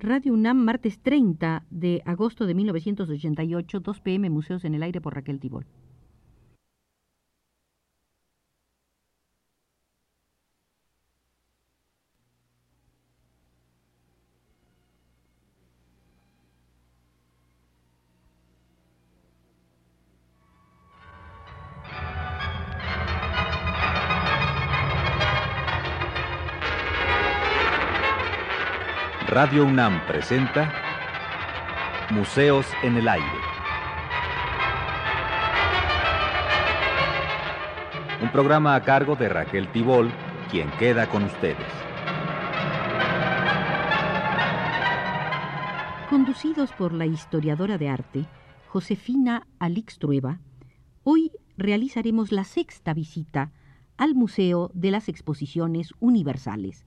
Radio UNAM, martes 30 de agosto de 1988, 2 pm, Museos en el Aire por Raquel Tibol. Radio UNAM presenta Museos en el Aire. Un programa a cargo de Raquel Tibol, quien queda con ustedes. Conducidos por la historiadora de arte, Josefina Alix Trueba, hoy realizaremos la sexta visita al Museo de las Exposiciones Universales,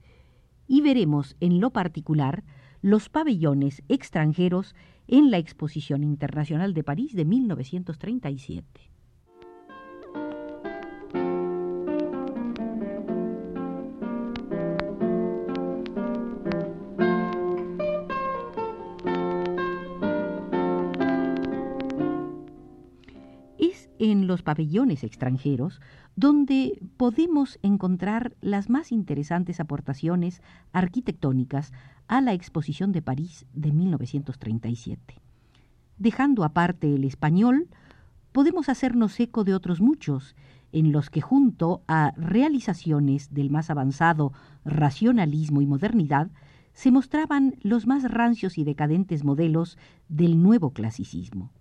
y veremos en lo particular los pabellones extranjeros en la Exposición Internacional de París de 1937. Los pabellones extranjeros donde podemos encontrar las más interesantes aportaciones arquitectónicas a la Exposición de París de 1937. Dejando aparte el español, podemos hacernos eco de otros muchos, en los que junto a realizaciones del más avanzado racionalismo y modernidad, se mostraban los más rancios y decadentes modelos del nuevo clasicismo.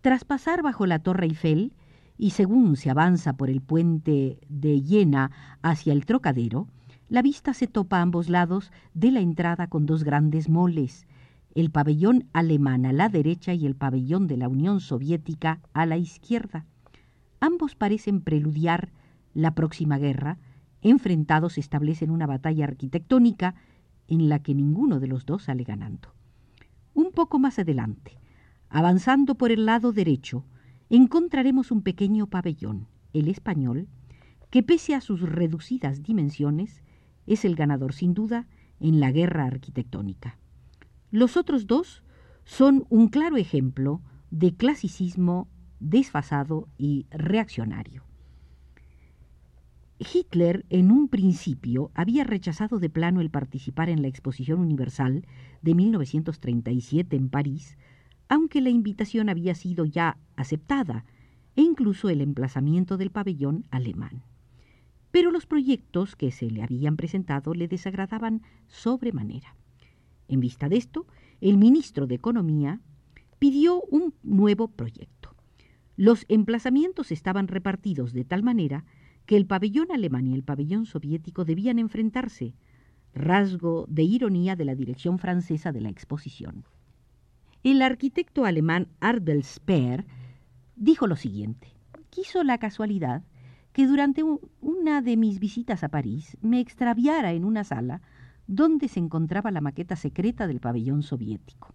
Tras pasar bajo la Torre Eiffel, y según se avanza por el puente de Jena hacia el Trocadero, la vista se topa a ambos lados de la entrada con dos grandes moles, el pabellón alemán a la derecha y el pabellón de la Unión Soviética a la izquierda. Ambos parecen preludiar la próxima guerra, enfrentados establecen una batalla arquitectónica en la que ninguno de los dos sale ganando. Un poco más adelante, Avanzando por el lado derecho, encontraremos un pequeño pabellón, el español, que pese a sus reducidas dimensiones, es el ganador sin duda en la guerra arquitectónica. Los otros dos son un claro ejemplo de clasicismo desfasado y reaccionario. Hitler en un principio había rechazado de plano el participar en la Exposición Universal de 1937 en París aunque la invitación había sido ya aceptada e incluso el emplazamiento del pabellón alemán. Pero los proyectos que se le habían presentado le desagradaban sobremanera. En vista de esto, el ministro de Economía pidió un nuevo proyecto. Los emplazamientos estaban repartidos de tal manera que el pabellón alemán y el pabellón soviético debían enfrentarse, rasgo de ironía de la dirección francesa de la exposición. El arquitecto alemán Ardel Speer dijo lo siguiente. Quiso la casualidad que durante una de mis visitas a París me extraviara en una sala donde se encontraba la maqueta secreta del pabellón soviético.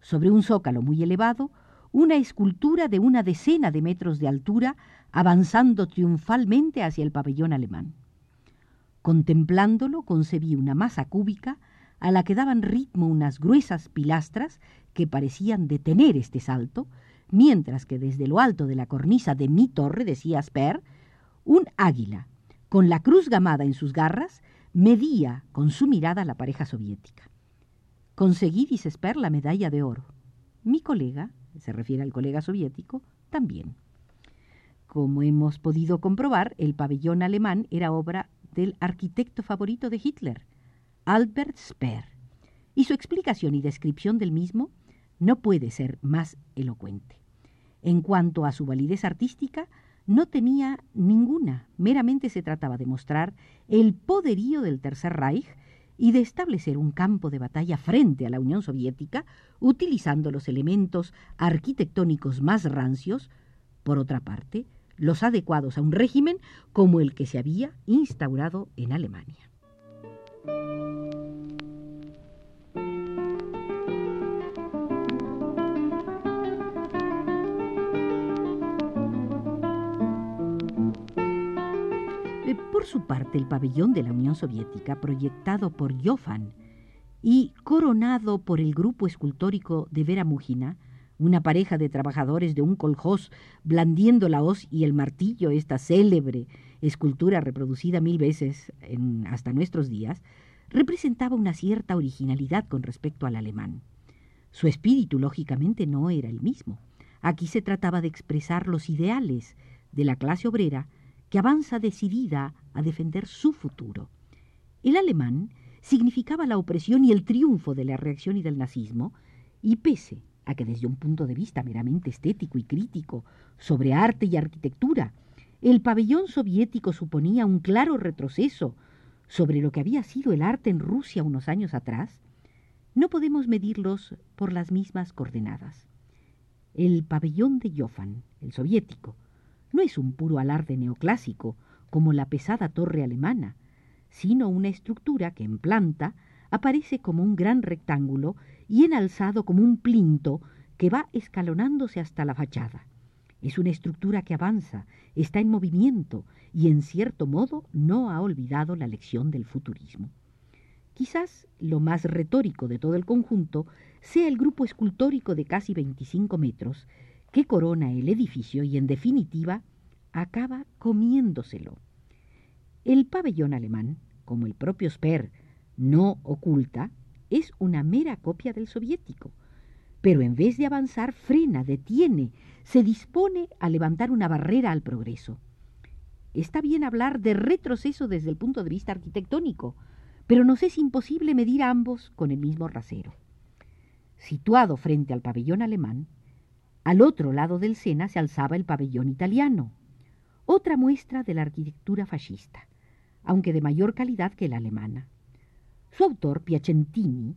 Sobre un zócalo muy elevado, una escultura de una decena de metros de altura avanzando triunfalmente hacia el pabellón alemán. Contemplándolo, concebí una masa cúbica a la que daban ritmo unas gruesas pilastras que parecían detener este salto, mientras que desde lo alto de la cornisa de mi torre, decía Sper, un águila, con la cruz gamada en sus garras, medía con su mirada la pareja soviética. Conseguí, dice Sper, la medalla de oro. Mi colega, se refiere al colega soviético, también. Como hemos podido comprobar, el pabellón alemán era obra del arquitecto favorito de Hitler, Albert Speer, y su explicación y descripción del mismo no puede ser más elocuente. En cuanto a su validez artística, no tenía ninguna, meramente se trataba de mostrar el poderío del Tercer Reich y de establecer un campo de batalla frente a la Unión Soviética, utilizando los elementos arquitectónicos más rancios, por otra parte, los adecuados a un régimen como el que se había instaurado en Alemania. Por su parte, el pabellón de la Unión Soviética, proyectado por Joffan y coronado por el grupo escultórico de Vera Mujina, una pareja de trabajadores de un coljós blandiendo la hoz y el martillo, esta célebre escultura reproducida mil veces hasta nuestros días, representaba una cierta originalidad con respecto al alemán. Su espíritu, lógicamente, no era el mismo. Aquí se trataba de expresar los ideales de la clase obrera que avanza decidida a defender su futuro. El alemán significaba la opresión y el triunfo de la reacción y del nazismo, y pese a que desde un punto de vista meramente estético y crítico sobre arte y arquitectura, el pabellón soviético suponía un claro retroceso sobre lo que había sido el arte en Rusia unos años atrás, no podemos medirlos por las mismas coordenadas. El pabellón de Joffan, el soviético, no es un puro alarde neoclásico como la pesada torre alemana, sino una estructura que en planta aparece como un gran rectángulo y en alzado como un plinto que va escalonándose hasta la fachada. Es una estructura que avanza, está en movimiento y en cierto modo no ha olvidado la lección del futurismo. Quizás lo más retórico de todo el conjunto sea el grupo escultórico de casi 25 metros que corona el edificio y en definitiva acaba comiéndoselo. El pabellón alemán, como el propio Sper no oculta, es una mera copia del soviético, pero en vez de avanzar frena, detiene, se dispone a levantar una barrera al progreso. Está bien hablar de retroceso desde el punto de vista arquitectónico, pero nos es imposible medir ambos con el mismo rasero. Situado frente al pabellón alemán, al otro lado del Sena se alzaba el pabellón italiano, otra muestra de la arquitectura fascista, aunque de mayor calidad que la alemana. Su autor, Piacentini,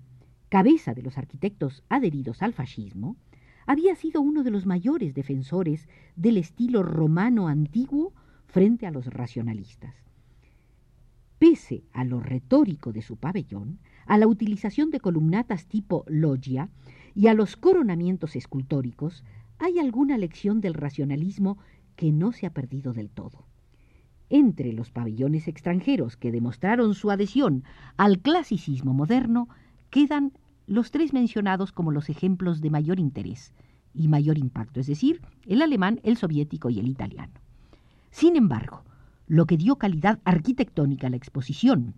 cabeza de los arquitectos adheridos al fascismo, había sido uno de los mayores defensores del estilo romano antiguo frente a los racionalistas. Pese a lo retórico de su pabellón, a la utilización de columnatas tipo loggia y a los coronamientos escultóricos, hay alguna lección del racionalismo que no se ha perdido del todo. Entre los pabellones extranjeros que demostraron su adhesión al clasicismo moderno quedan los tres mencionados como los ejemplos de mayor interés y mayor impacto, es decir, el alemán, el soviético y el italiano. Sin embargo, lo que dio calidad arquitectónica a la exposición,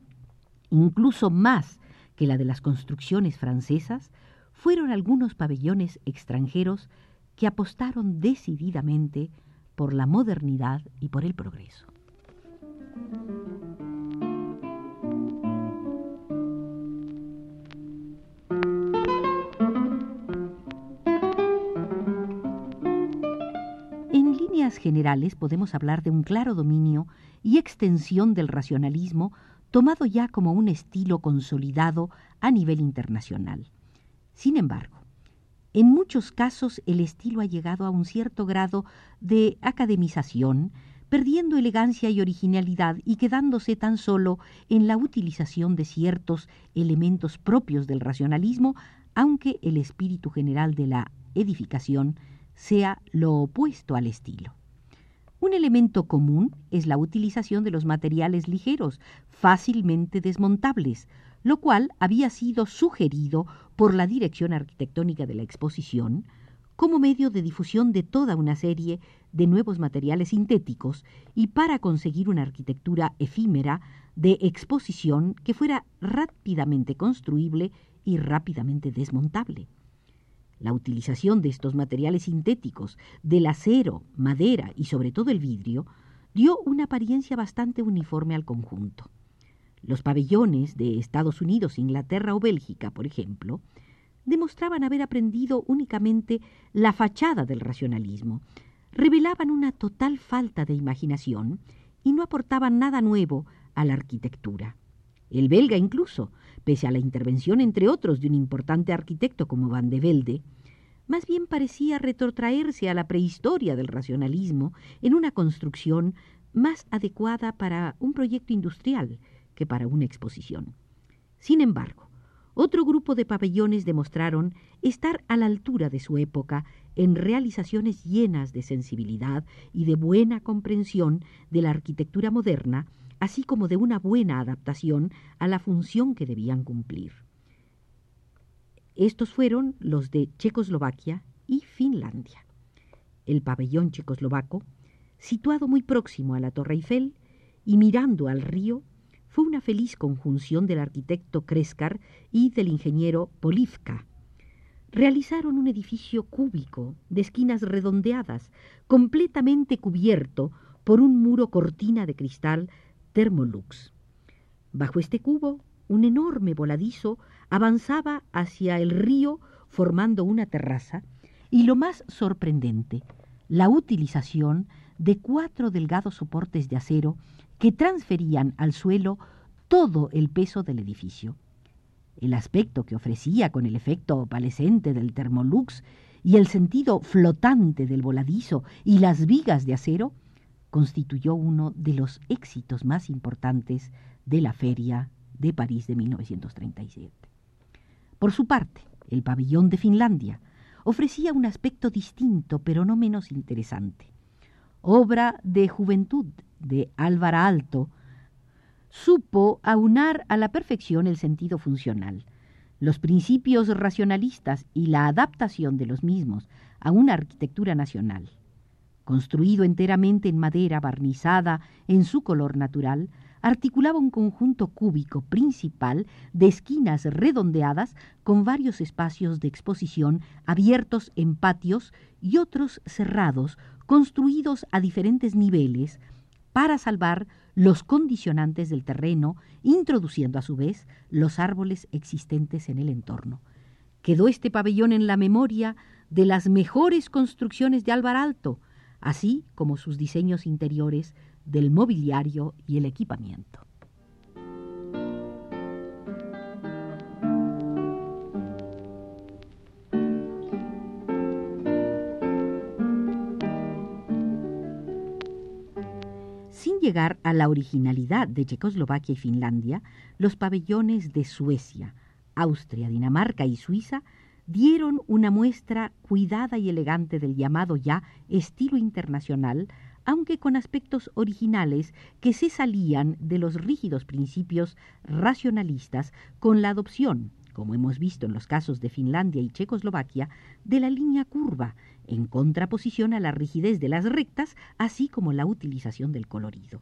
incluso más que la de las construcciones francesas, fueron algunos pabellones extranjeros que apostaron decididamente por la modernidad y por el progreso. En líneas generales podemos hablar de un claro dominio y extensión del racionalismo tomado ya como un estilo consolidado a nivel internacional. Sin embargo, en muchos casos el estilo ha llegado a un cierto grado de academización, perdiendo elegancia y originalidad y quedándose tan solo en la utilización de ciertos elementos propios del racionalismo, aunque el espíritu general de la edificación sea lo opuesto al estilo. Un elemento común es la utilización de los materiales ligeros, fácilmente desmontables, lo cual había sido sugerido por la dirección arquitectónica de la exposición como medio de difusión de toda una serie de nuevos materiales sintéticos y para conseguir una arquitectura efímera de exposición que fuera rápidamente construible y rápidamente desmontable. La utilización de estos materiales sintéticos, del acero, madera y sobre todo el vidrio, dio una apariencia bastante uniforme al conjunto. Los pabellones de Estados Unidos, Inglaterra o Bélgica, por ejemplo, demostraban haber aprendido únicamente la fachada del racionalismo, revelaban una total falta de imaginación y no aportaban nada nuevo a la arquitectura. El belga incluso, pese a la intervención entre otros de un importante arquitecto como Van de Velde, más bien parecía retrotraerse a la prehistoria del racionalismo en una construcción más adecuada para un proyecto industrial que para una exposición. Sin embargo, otro grupo de pabellones demostraron estar a la altura de su época en realizaciones llenas de sensibilidad y de buena comprensión de la arquitectura moderna, así como de una buena adaptación a la función que debían cumplir. Estos fueron los de Checoslovaquia y Finlandia. El pabellón checoslovaco, situado muy próximo a la Torre Eiffel y mirando al río, fue una feliz conjunción del arquitecto Kreskar y del ingeniero Polivka. Realizaron un edificio cúbico, de esquinas redondeadas, completamente cubierto por un muro cortina de cristal Thermolux. Bajo este cubo, un enorme voladizo avanzaba hacia el río formando una terraza y lo más sorprendente, la utilización de cuatro delgados soportes de acero que transferían al suelo todo el peso del edificio. El aspecto que ofrecía con el efecto opalescente del termolux y el sentido flotante del voladizo y las vigas de acero constituyó uno de los éxitos más importantes de la feria de París de 1937. Por su parte, el pabellón de Finlandia ofrecía un aspecto distinto pero no menos interesante. Obra de juventud de Álvara Alto, supo aunar a la perfección el sentido funcional, los principios racionalistas y la adaptación de los mismos a una arquitectura nacional. Construido enteramente en madera barnizada en su color natural, articulaba un conjunto cúbico principal de esquinas redondeadas con varios espacios de exposición abiertos en patios y otros cerrados, construidos a diferentes niveles, para salvar los condicionantes del terreno, introduciendo a su vez los árboles existentes en el entorno. Quedó este pabellón en la memoria de las mejores construcciones de Álvar Alto, así como sus diseños interiores del mobiliario y el equipamiento. Llegar a la originalidad de Checoslovaquia y Finlandia, los pabellones de Suecia, Austria, Dinamarca y Suiza dieron una muestra cuidada y elegante del llamado ya estilo internacional, aunque con aspectos originales que se salían de los rígidos principios racionalistas con la adopción, como hemos visto en los casos de Finlandia y Checoslovaquia, de la línea curva, en contraposición a la rigidez de las rectas, así como la utilización del colorido.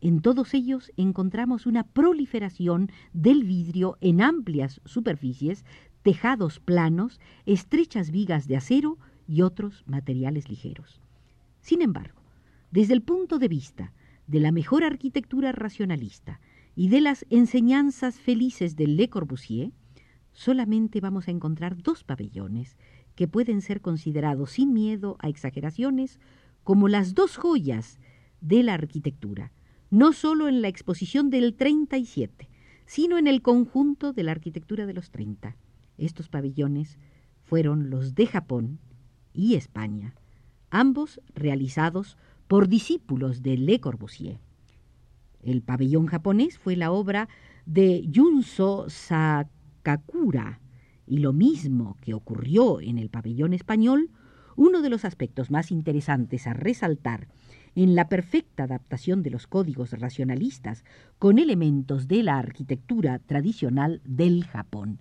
En todos ellos encontramos una proliferación del vidrio en amplias superficies, tejados planos, estrechas vigas de acero y otros materiales ligeros. Sin embargo, desde el punto de vista de la mejor arquitectura racionalista y de las enseñanzas felices de Le Corbusier, solamente vamos a encontrar dos pabellones que pueden ser considerados sin miedo a exageraciones como las dos joyas de la arquitectura, no solo en la exposición del 37, sino en el conjunto de la arquitectura de los 30. Estos pabellones fueron los de Japón y España, ambos realizados por discípulos de Le Corbusier. El pabellón japonés fue la obra de Junso Sakakura, y lo mismo que ocurrió en el pabellón español, uno de los aspectos más interesantes a resaltar en la perfecta adaptación de los códigos racionalistas con elementos de la arquitectura tradicional del Japón.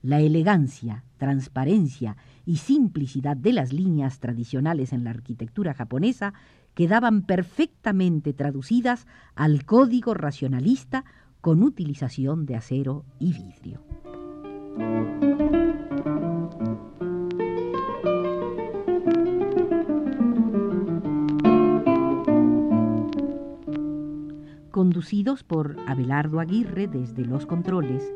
La elegancia, transparencia y simplicidad de las líneas tradicionales en la arquitectura japonesa quedaban perfectamente traducidas al código racionalista con utilización de acero y vidrio. Conducidos por Abelardo Aguirre desde los controles,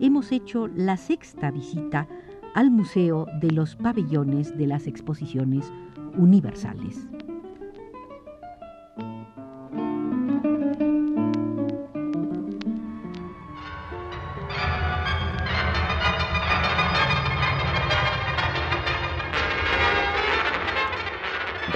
hemos hecho la sexta visita al Museo de los Pabellones de las Exposiciones Universales.